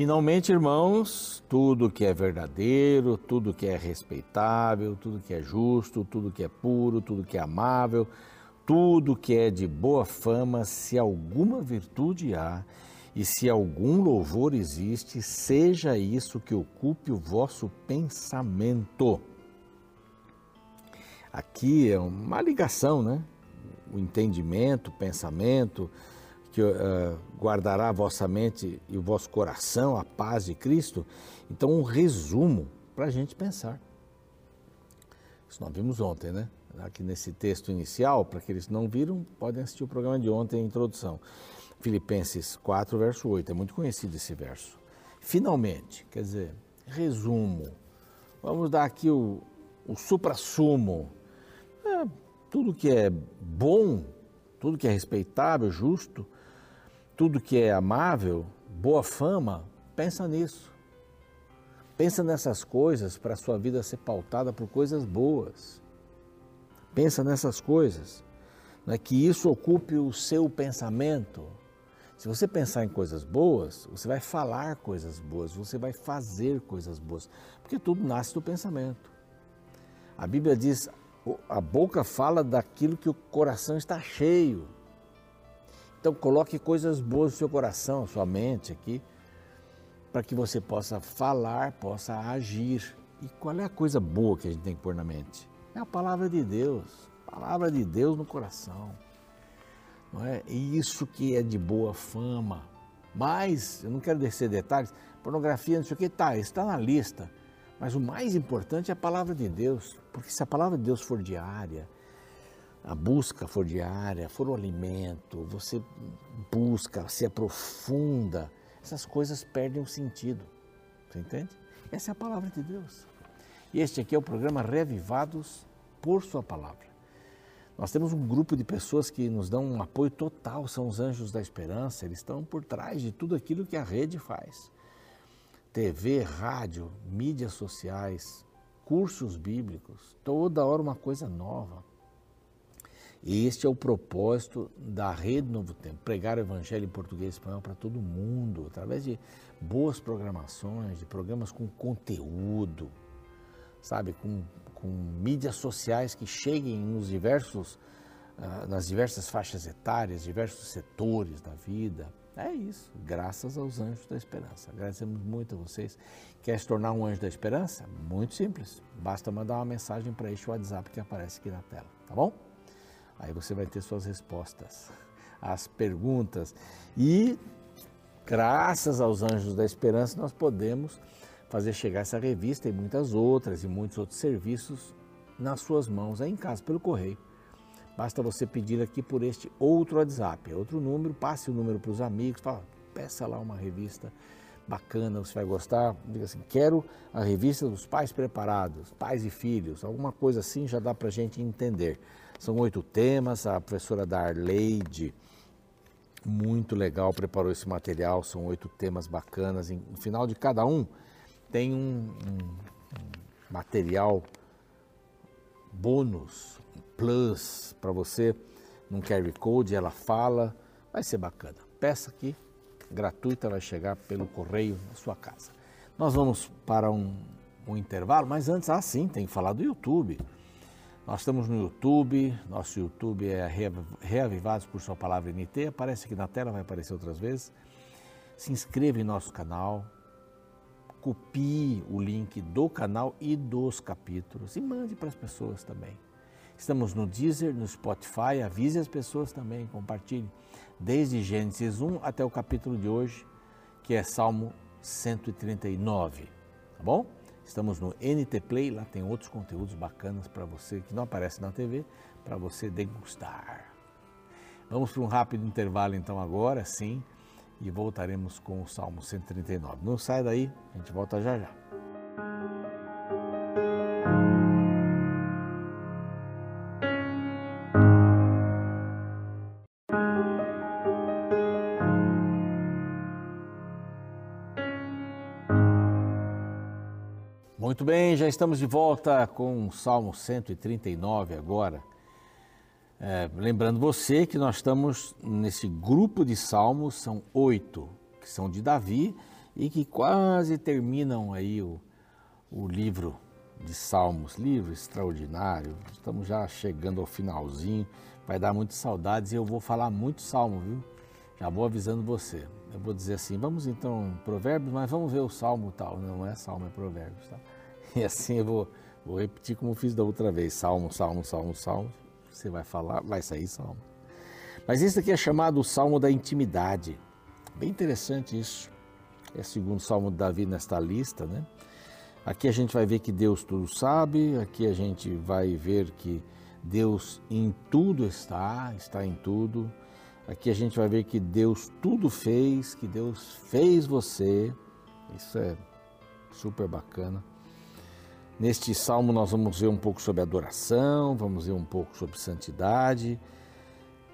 Finalmente, irmãos, tudo que é verdadeiro, tudo que é respeitável, tudo que é justo, tudo que é puro, tudo que é amável, tudo que é de boa fama, se alguma virtude há e se algum louvor existe, seja isso que ocupe o vosso pensamento. Aqui é uma ligação, né? O entendimento, o pensamento, que uh, guardará a vossa mente e o vosso coração a paz de Cristo. Então, um resumo para a gente pensar. Isso nós vimos ontem, né? Aqui nesse texto inicial, para aqueles que não viram, podem assistir o programa de ontem, a introdução. Filipenses 4, verso 8, é muito conhecido esse verso. Finalmente, quer dizer, resumo. Vamos dar aqui o, o supra-sumo. É, tudo que é bom, tudo que é respeitável, justo, tudo que é amável, boa fama, pensa nisso. Pensa nessas coisas para a sua vida ser pautada por coisas boas. Pensa nessas coisas. Não é que isso ocupe o seu pensamento. Se você pensar em coisas boas, você vai falar coisas boas, você vai fazer coisas boas, porque tudo nasce do pensamento. A Bíblia diz: a boca fala daquilo que o coração está cheio. Então coloque coisas boas no seu coração, sua mente aqui, para que você possa falar, possa agir. E qual é a coisa boa que a gente tem que pôr na mente? É a palavra de Deus, palavra de Deus no coração. Não é? E isso que é de boa fama. Mas, eu não quero descer detalhes, pornografia, não sei o que, tá, está na lista. Mas o mais importante é a palavra de Deus, porque se a palavra de Deus for diária, a busca for diária, for o alimento, você busca, se aprofunda, essas coisas perdem o sentido. Você entende? Essa é a palavra de Deus. E este aqui é o programa Revivados por Sua Palavra. Nós temos um grupo de pessoas que nos dão um apoio total, são os anjos da esperança, eles estão por trás de tudo aquilo que a rede faz. TV, rádio, mídias sociais, cursos bíblicos, toda hora uma coisa nova. Este é o propósito da Rede Novo Tempo, pregar o Evangelho em português e espanhol para todo mundo, através de boas programações, de programas com conteúdo, sabe, com, com mídias sociais que cheguem nos diversos, uh, nas diversas faixas etárias, diversos setores da vida. É isso, graças aos anjos da esperança. Agradecemos muito a vocês. Quer se tornar um anjo da esperança? Muito simples. Basta mandar uma mensagem para este WhatsApp que aparece aqui na tela, tá bom? Aí você vai ter suas respostas às perguntas. E, graças aos Anjos da Esperança, nós podemos fazer chegar essa revista e muitas outras e muitos outros serviços nas suas mãos aí em casa, pelo correio. Basta você pedir aqui por este outro WhatsApp, outro número, passe o número para os amigos, fala, peça lá uma revista bacana, você vai gostar. Diga assim, quero a revista dos pais preparados, pais e filhos, alguma coisa assim já dá para a gente entender. São oito temas, a professora Darleide, muito legal, preparou esse material, são oito temas bacanas. No final de cada um tem um, um, um material bônus, plus para você, num carry code, ela fala, vai ser bacana. Peça aqui, gratuita, vai chegar pelo correio na sua casa. Nós vamos para um, um intervalo, mas antes, ah sim, tem que falar do YouTube. Nós estamos no YouTube, nosso YouTube é Reavivados por Sua Palavra NT, aparece aqui na tela, vai aparecer outras vezes. Se inscreva em nosso canal, copie o link do canal e dos capítulos e mande para as pessoas também. Estamos no Deezer, no Spotify, avise as pessoas também, compartilhe. Desde Gênesis 1 até o capítulo de hoje, que é Salmo 139, tá bom? Estamos no NT Play, lá tem outros conteúdos bacanas para você que não aparece na TV, para você degustar. Vamos para um rápido intervalo então agora, sim, e voltaremos com o Salmo 139. Não sai daí, a gente volta já já. Muito bem, já estamos de volta com o Salmo 139 agora. É, lembrando você que nós estamos nesse grupo de salmos, são oito que são de Davi e que quase terminam aí o, o livro de Salmos, livro extraordinário. Estamos já chegando ao finalzinho, vai dar muitas saudades e eu vou falar muito Salmo, viu? Já vou avisando você. Eu vou dizer assim, vamos então Provérbios, mas vamos ver o Salmo tal. Não é Salmo, é Provérbios, tá? E assim eu vou, vou repetir como fiz da outra vez, Salmo, Salmo, Salmo, Salmo. Você vai falar, vai sair Salmo. Mas esse aqui é chamado o Salmo da Intimidade. Bem interessante isso. É o segundo Salmo de Davi nesta lista, né? Aqui a gente vai ver que Deus tudo sabe, aqui a gente vai ver que Deus em tudo está, está em tudo. Aqui a gente vai ver que Deus tudo fez, que Deus fez você. Isso é super bacana. Neste salmo nós vamos ver um pouco sobre adoração, vamos ver um pouco sobre santidade,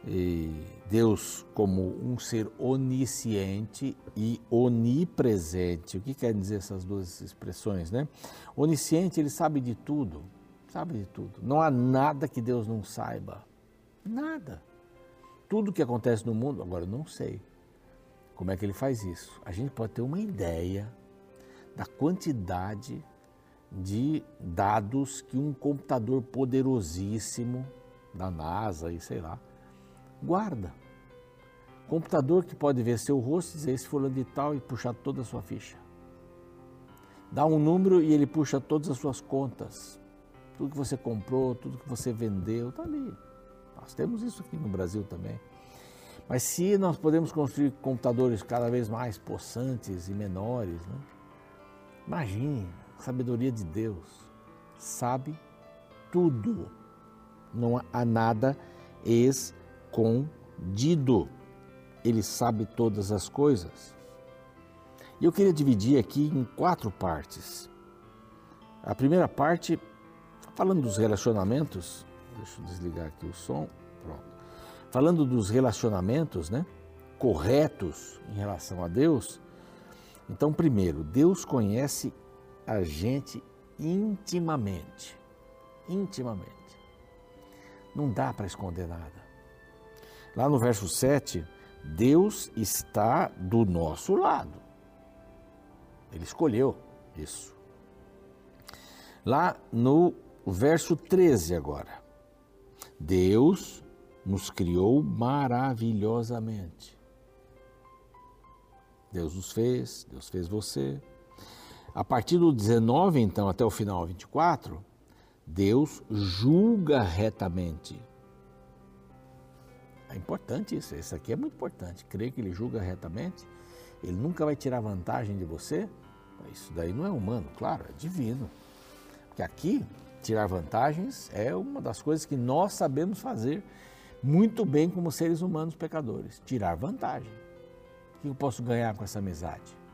e Deus como um ser onisciente e onipresente. O que quer dizer essas duas expressões, né? Onisciente, ele sabe de tudo, sabe de tudo. Não há nada que Deus não saiba. Nada. Tudo que acontece no mundo, agora eu não sei como é que ele faz isso. A gente pode ter uma ideia da quantidade de dados que um computador poderosíssimo da NASA e sei lá, guarda. Computador que pode ver seu rosto e dizer esse fulano de tal e puxar toda a sua ficha. Dá um número e ele puxa todas as suas contas. Tudo que você comprou, tudo que você vendeu, está ali. Nós temos isso aqui no Brasil também. Mas se nós podemos construir computadores cada vez mais possantes e menores, né? imagine a sabedoria de Deus. Sabe tudo. Não há nada escondido. Ele sabe todas as coisas. E eu queria dividir aqui em quatro partes. A primeira parte, falando dos relacionamentos, deixa eu desligar aqui o som, pronto. Falando dos relacionamentos, né, corretos em relação a Deus. Então, primeiro, Deus conhece a gente intimamente. Intimamente. Não dá para esconder nada. Lá no verso 7, Deus está do nosso lado. Ele escolheu isso. Lá no verso 13 agora. Deus nos criou maravilhosamente. Deus nos fez, Deus fez você. A partir do 19, então, até o final 24, Deus julga retamente. É importante isso, isso aqui é muito importante. Crer que ele julga retamente, ele nunca vai tirar vantagem de você. Isso daí não é humano, claro, é divino. Porque aqui, tirar vantagens é uma das coisas que nós sabemos fazer muito bem como seres humanos pecadores. Tirar vantagem. O que eu posso ganhar com essa amizade?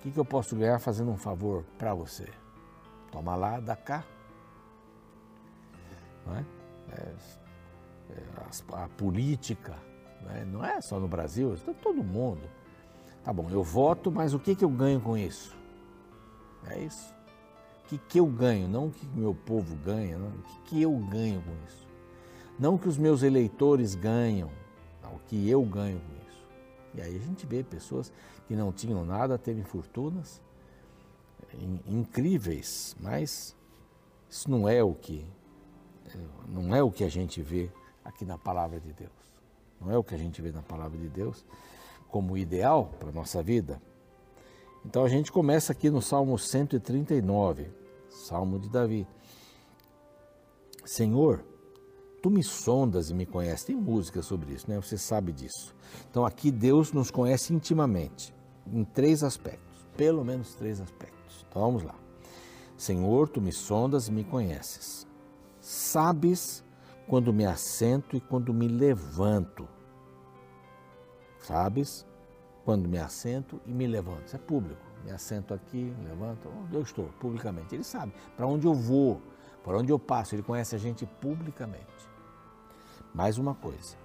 O que eu posso ganhar fazendo um favor para você? Toma lá, dá cá. Não é? é a, a política, né? não é só no Brasil, é todo mundo. Tá bom, eu voto, mas o que, que eu ganho com isso? É isso. O que, que eu ganho? Não o que meu povo ganha, não. o que, que eu ganho com isso? Não o que os meus eleitores ganham, não, o que eu ganho com isso. E aí a gente vê pessoas que não tinham nada, teve fortunas incríveis, mas isso não é o que não é o que a gente vê aqui na palavra de Deus. Não é o que a gente vê na palavra de Deus como ideal para a nossa vida. Então a gente começa aqui no Salmo 139, Salmo de Davi. Senhor, tu me sondas e me conheces. Tem música sobre isso, né? Você sabe disso. Então aqui Deus nos conhece intimamente, em três aspectos, pelo menos três aspectos. Então vamos lá. Senhor, tu me sondas e me conheces. Sabes quando me assento e quando me levanto. Sabes? Quando me assento e me levanto. Isso é público. Me assento aqui, levanto, onde eu estou, publicamente. Ele sabe para onde eu vou, para onde eu passo. Ele conhece a gente publicamente. Mais uma coisa.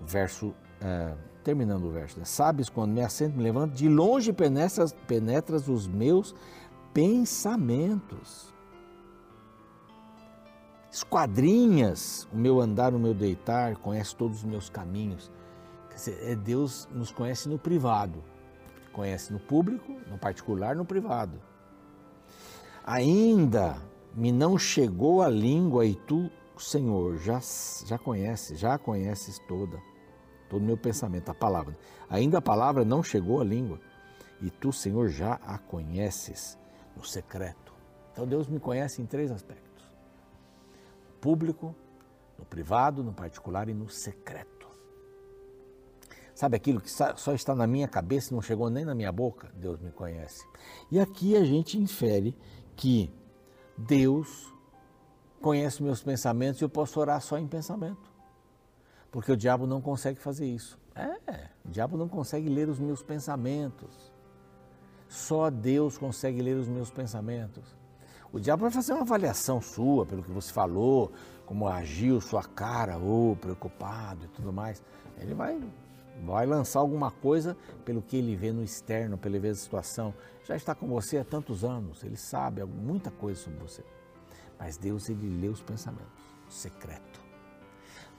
Verso, é, terminando o verso. Né? Sabes quando me assento, me levanto, de longe penetras, penetras os meus pensamentos esquadrinhas o meu andar, o meu deitar, conhece todos os meus caminhos. Quer dizer, é Deus nos conhece no privado. conhece no público, no particular, no privado. Ainda me não chegou a língua e tu, Senhor, já, já conheces, já conheces toda, todo o meu pensamento, a palavra. Ainda a palavra não chegou à língua e tu, Senhor, já a conheces no secreto. Então Deus me conhece em três aspectos: no público, no privado, no particular e no secreto. Sabe aquilo que só está na minha cabeça não chegou nem na minha boca? Deus me conhece. E aqui a gente infere que Deus conhece meus pensamentos e eu posso orar só em pensamento. Porque o diabo não consegue fazer isso. É, o diabo não consegue ler os meus pensamentos. Só Deus consegue ler os meus pensamentos. O diabo vai fazer uma avaliação sua pelo que você falou, como agiu, sua cara, ou oh, preocupado e tudo mais. Ele vai vai lançar alguma coisa pelo que ele vê no externo, pelo que vê a situação. Já está com você há tantos anos, ele sabe muita coisa sobre você. Mas Deus, ele lê os pensamentos, secreto.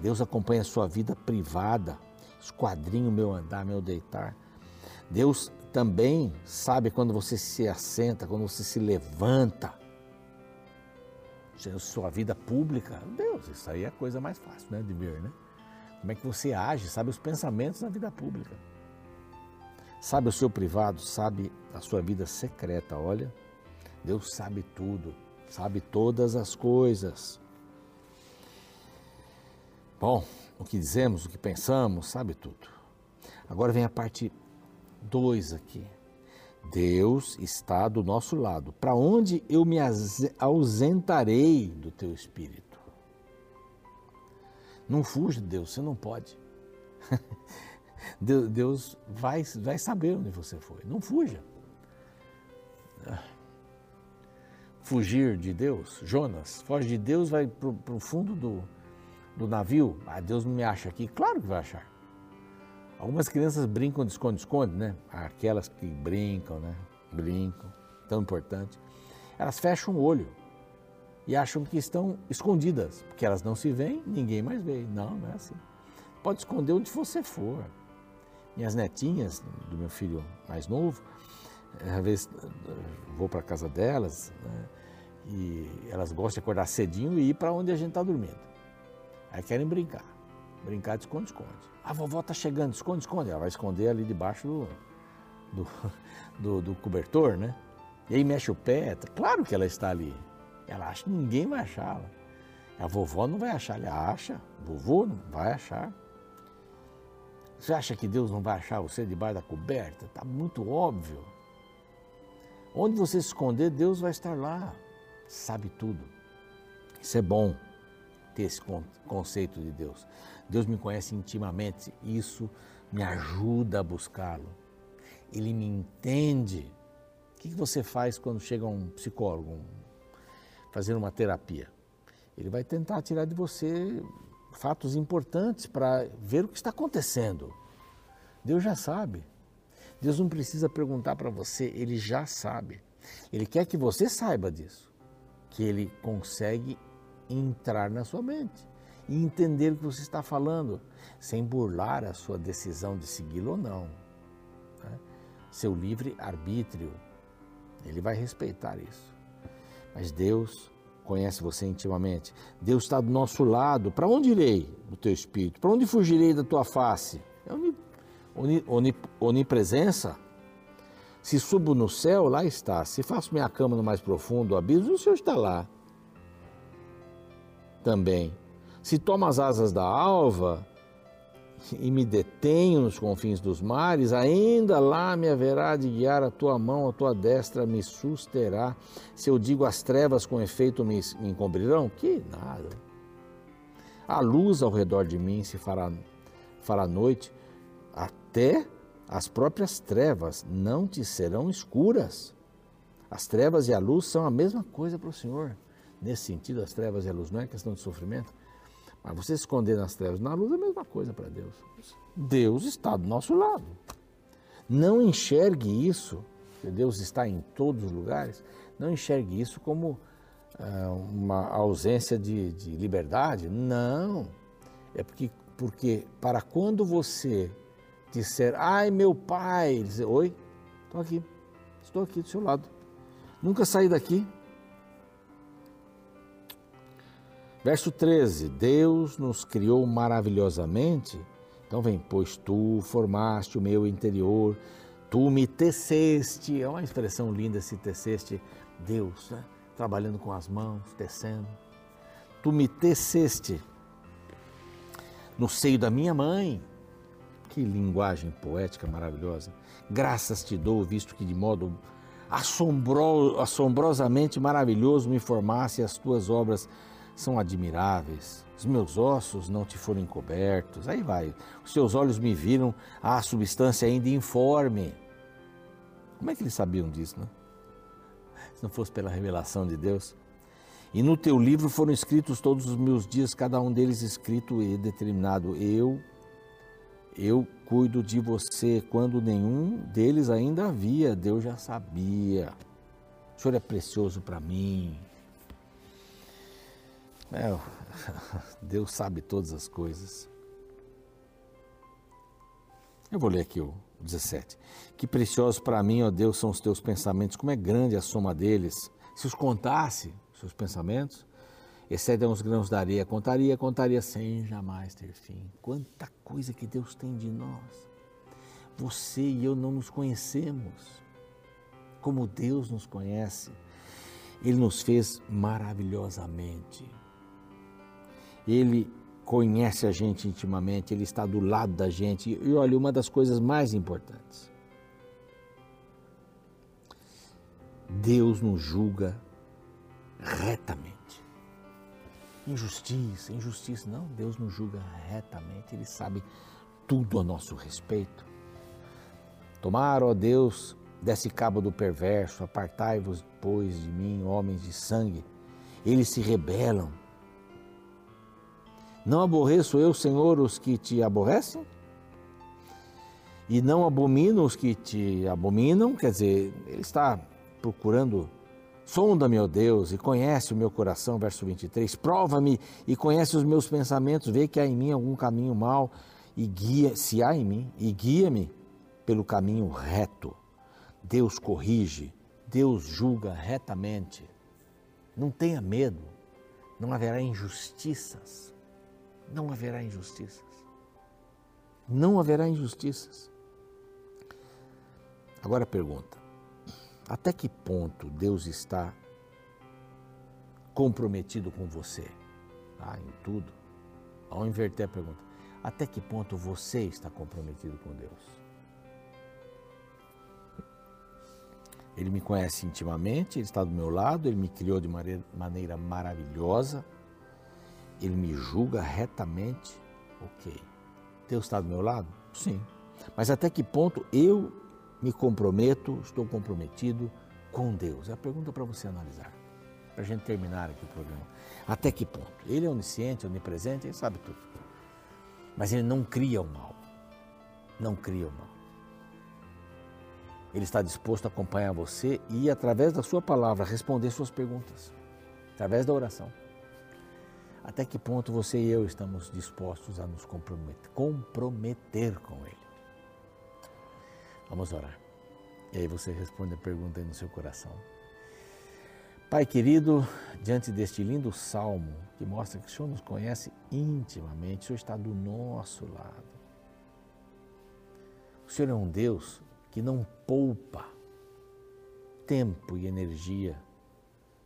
Deus acompanha a sua vida privada, esquadrinha o meu andar, meu deitar. Deus também sabe quando você se assenta, quando você se levanta. Sua vida pública, Deus, isso aí é a coisa mais fácil né, de ver, né? como é que você age, sabe os pensamentos na vida pública. Sabe o seu privado, sabe a sua vida secreta. Olha, Deus sabe tudo, sabe todas as coisas. Bom, o que dizemos, o que pensamos, sabe tudo. Agora vem a parte 2 aqui. Deus está do nosso lado. Para onde eu me ausentarei do teu espírito? Não fuja de Deus, você não pode. Deus vai, vai saber onde você foi. Não fuja. Fugir de Deus, Jonas, foge de Deus, vai para o fundo do, do navio. Ah, Deus não me acha aqui. Claro que vai achar. Algumas crianças brincam de esconde-esconde, né? Aquelas que brincam, né? Brincam, tão importante. Elas fecham o olho e acham que estão escondidas, porque elas não se veem, ninguém mais vê. Não, não é assim. Pode esconder onde você for. Minhas netinhas, do meu filho mais novo, às vezes vou para a casa delas né, e elas gostam de acordar cedinho e ir para onde a gente está dormindo. Aí querem brincar. Brincar de esconde-esconde. A vovó está chegando, esconde-esconde. Ela vai esconder ali debaixo do, do, do, do cobertor, né? E aí mexe o pé. Claro que ela está ali. Ela acha que ninguém vai achá-la. A vovó não vai achar, ela acha, vovô não vai achar. Você acha que Deus não vai achar você debaixo da coberta? Está muito óbvio. Onde você se esconder, Deus vai estar lá. Sabe tudo. Isso é bom, ter esse conceito de Deus. Deus me conhece intimamente, isso me ajuda a buscá-lo. Ele me entende. O que você faz quando chega um psicólogo, um fazer uma terapia. Ele vai tentar tirar de você fatos importantes para ver o que está acontecendo. Deus já sabe. Deus não precisa perguntar para você, ele já sabe. Ele quer que você saiba disso, que ele consegue entrar na sua mente e entender o que você está falando, sem burlar a sua decisão de segui-lo ou não. Né? Seu livre arbítrio, ele vai respeitar isso. Mas Deus conhece você intimamente. Deus está do nosso lado. Para onde irei do teu espírito? Para onde fugirei da tua face? É oni, oni, onipresença. Se subo no céu, lá está. Se faço minha cama no mais profundo abismo, o Senhor está lá. Também. Se tomo as asas da alva, e me detenho nos confins dos mares, ainda lá me haverá de guiar a tua mão, a tua destra me susterá. Se eu digo as trevas com efeito me, me encobrirão, que nada. A luz ao redor de mim se fará, fará noite, até as próprias trevas não te serão escuras. As trevas e a luz são a mesma coisa para o Senhor. Nesse sentido, as trevas e a luz não é questão de sofrimento, mas você se esconder nas trevas, na luz é a mesma coisa para Deus. Deus está do nosso lado. Não enxergue isso, Deus está em todos os lugares, não enxergue isso como ah, uma ausência de, de liberdade. Não. É porque, porque para quando você disser, ai meu pai, dizer, oi, Estou aqui. Estou aqui do seu lado. Nunca saí daqui. Verso 13: Deus nos criou maravilhosamente. Então vem, pois tu formaste o meu interior, tu me teceste. É uma expressão linda esse teceste. Deus, né? trabalhando com as mãos, tecendo. Tu me teceste no seio da minha mãe. Que linguagem poética maravilhosa. Graças te dou, visto que de modo assombro, assombrosamente maravilhoso me formasse as tuas obras são admiráveis. Os meus ossos não te foram encobertos. Aí vai. Os seus olhos me viram a substância ainda informe. Como é que eles sabiam disso, né? Se não fosse pela revelação de Deus. E no teu livro foram escritos todos os meus dias, cada um deles escrito e determinado. Eu, eu cuido de você quando nenhum deles ainda havia. Deus já sabia. O Senhor é precioso para mim. É, Deus sabe todas as coisas. Eu vou ler aqui o 17. Que preciosos para mim, ó Deus, são os teus pensamentos, como é grande a soma deles. Se os contasse, seus pensamentos, excedem os grãos da areia, contaria, contaria sem jamais ter fim. Quanta coisa que Deus tem de nós. Você e eu não nos conhecemos como Deus nos conhece. Ele nos fez maravilhosamente. Ele conhece a gente intimamente, ele está do lado da gente. E olha, uma das coisas mais importantes: Deus nos julga retamente. Injustiça, injustiça, não, Deus nos julga retamente, Ele sabe tudo a nosso respeito. Tomar, ó Deus, desse cabo do perverso, apartai-vos, pois, de mim, homens de sangue. Eles se rebelam não aborreço eu, Senhor, os que te aborrecem? E não abomino os que te abominam? Quer dizer, ele está procurando. Sonda-me, ó Deus, e conhece o meu coração, verso 23. Prova-me e conhece os meus pensamentos, vê que há em mim algum caminho mau e guia, se há em mim, e guia-me pelo caminho reto. Deus corrige, Deus julga retamente. Não tenha medo, não haverá injustiças não haverá injustiças. Não haverá injustiças. Agora pergunta: até que ponto Deus está comprometido com você? Ah, em tudo. Ao inverter a pergunta, até que ponto você está comprometido com Deus? Ele me conhece intimamente, ele está do meu lado, ele me criou de maneira maravilhosa ele me julga retamente. Ok. Deus está do meu lado? Sim. Mas até que ponto eu me comprometo, estou comprometido com Deus? É a pergunta para você analisar. Para a gente terminar aqui o programa. Até que ponto? Ele é onisciente, onipresente, ele sabe tudo. Mas ele não cria o mal. Não cria o mal. Ele está disposto a acompanhar você e, através da sua palavra, responder suas perguntas. Através da oração. Até que ponto você e eu estamos dispostos a nos comprometer, comprometer com Ele? Vamos orar. E aí você responde a pergunta aí no seu coração. Pai querido, diante deste lindo salmo que mostra que o Senhor nos conhece intimamente, o Senhor está do nosso lado. O Senhor é um Deus que não poupa tempo e energia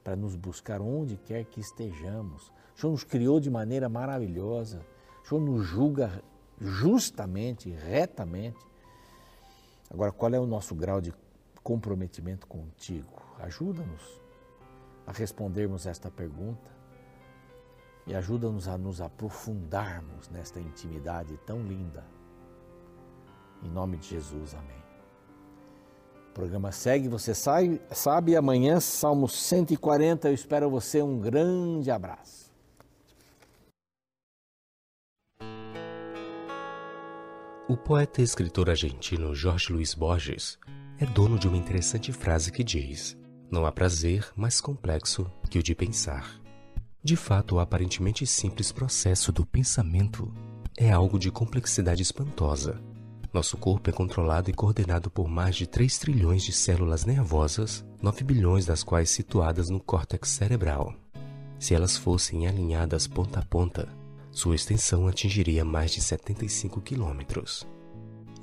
para nos buscar onde quer que estejamos. O Senhor nos criou de maneira maravilhosa. O Senhor nos julga justamente, retamente. Agora, qual é o nosso grau de comprometimento contigo? Ajuda-nos a respondermos esta pergunta e ajuda-nos a nos aprofundarmos nesta intimidade tão linda. Em nome de Jesus, amém. O programa segue, você sabe, sabe amanhã, Salmo 140. Eu espero você. Um grande abraço. O poeta e escritor argentino Jorge Luiz Borges é dono de uma interessante frase que diz: Não há prazer mais complexo que o de pensar. De fato, o aparentemente simples processo do pensamento é algo de complexidade espantosa, Nosso corpo é controlado e coordenado por mais de 3 trilhões de células nervosas, 9 bilhões das quais situadas no córtex cerebral. Se elas fossem alinhadas ponta a ponta, sua extensão atingiria mais de 75 quilômetros.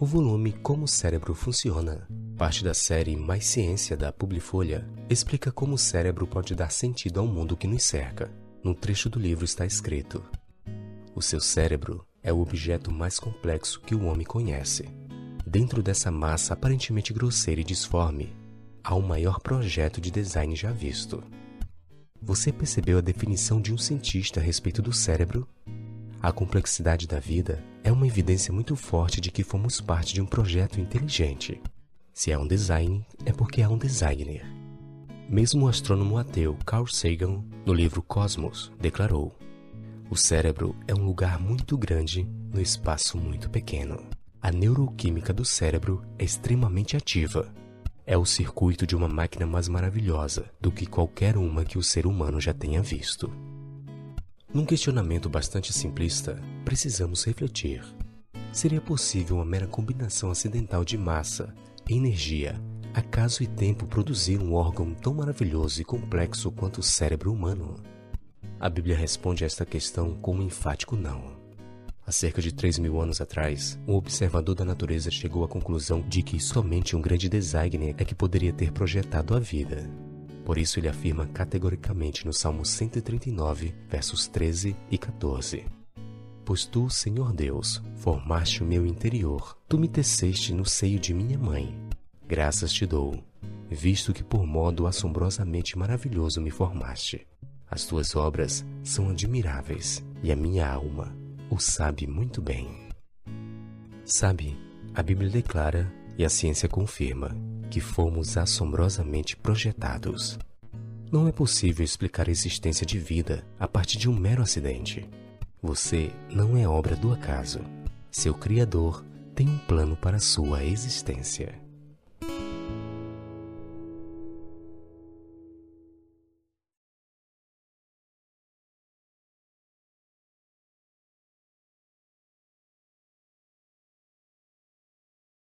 O volume Como o Cérebro Funciona, parte da série Mais Ciência da Publifolha, explica como o cérebro pode dar sentido ao mundo que nos cerca. No trecho do livro está escrito: O seu cérebro é o objeto mais complexo que o homem conhece. Dentro dessa massa aparentemente grosseira e disforme, há o maior projeto de design já visto. Você percebeu a definição de um cientista a respeito do cérebro? A complexidade da vida é uma evidência muito forte de que fomos parte de um projeto inteligente. Se há um design, é porque há um designer. Mesmo o astrônomo ateu Carl Sagan, no livro Cosmos, declarou: o cérebro é um lugar muito grande no espaço muito pequeno. A neuroquímica do cérebro é extremamente ativa. É o circuito de uma máquina mais maravilhosa do que qualquer uma que o ser humano já tenha visto. Num questionamento bastante simplista, precisamos refletir. Seria possível uma mera combinação acidental de massa, energia, acaso e tempo produzir um órgão tão maravilhoso e complexo quanto o cérebro humano? A Bíblia responde a esta questão com um enfático não. Há cerca de 3 mil anos atrás, um observador da natureza chegou à conclusão de que somente um grande designer é que poderia ter projetado a vida. Por isso ele afirma categoricamente no Salmo 139, versos 13 e 14: Pois tu, Senhor Deus, formaste o meu interior, tu me teceste no seio de minha mãe. Graças te dou, visto que por modo assombrosamente maravilhoso me formaste. As tuas obras são admiráveis e a minha alma o sabe muito bem. Sabe, a Bíblia declara e a ciência confirma que fomos assombrosamente projetados. Não é possível explicar a existência de vida a partir de um mero acidente. Você não é obra do acaso. Seu Criador tem um plano para sua existência.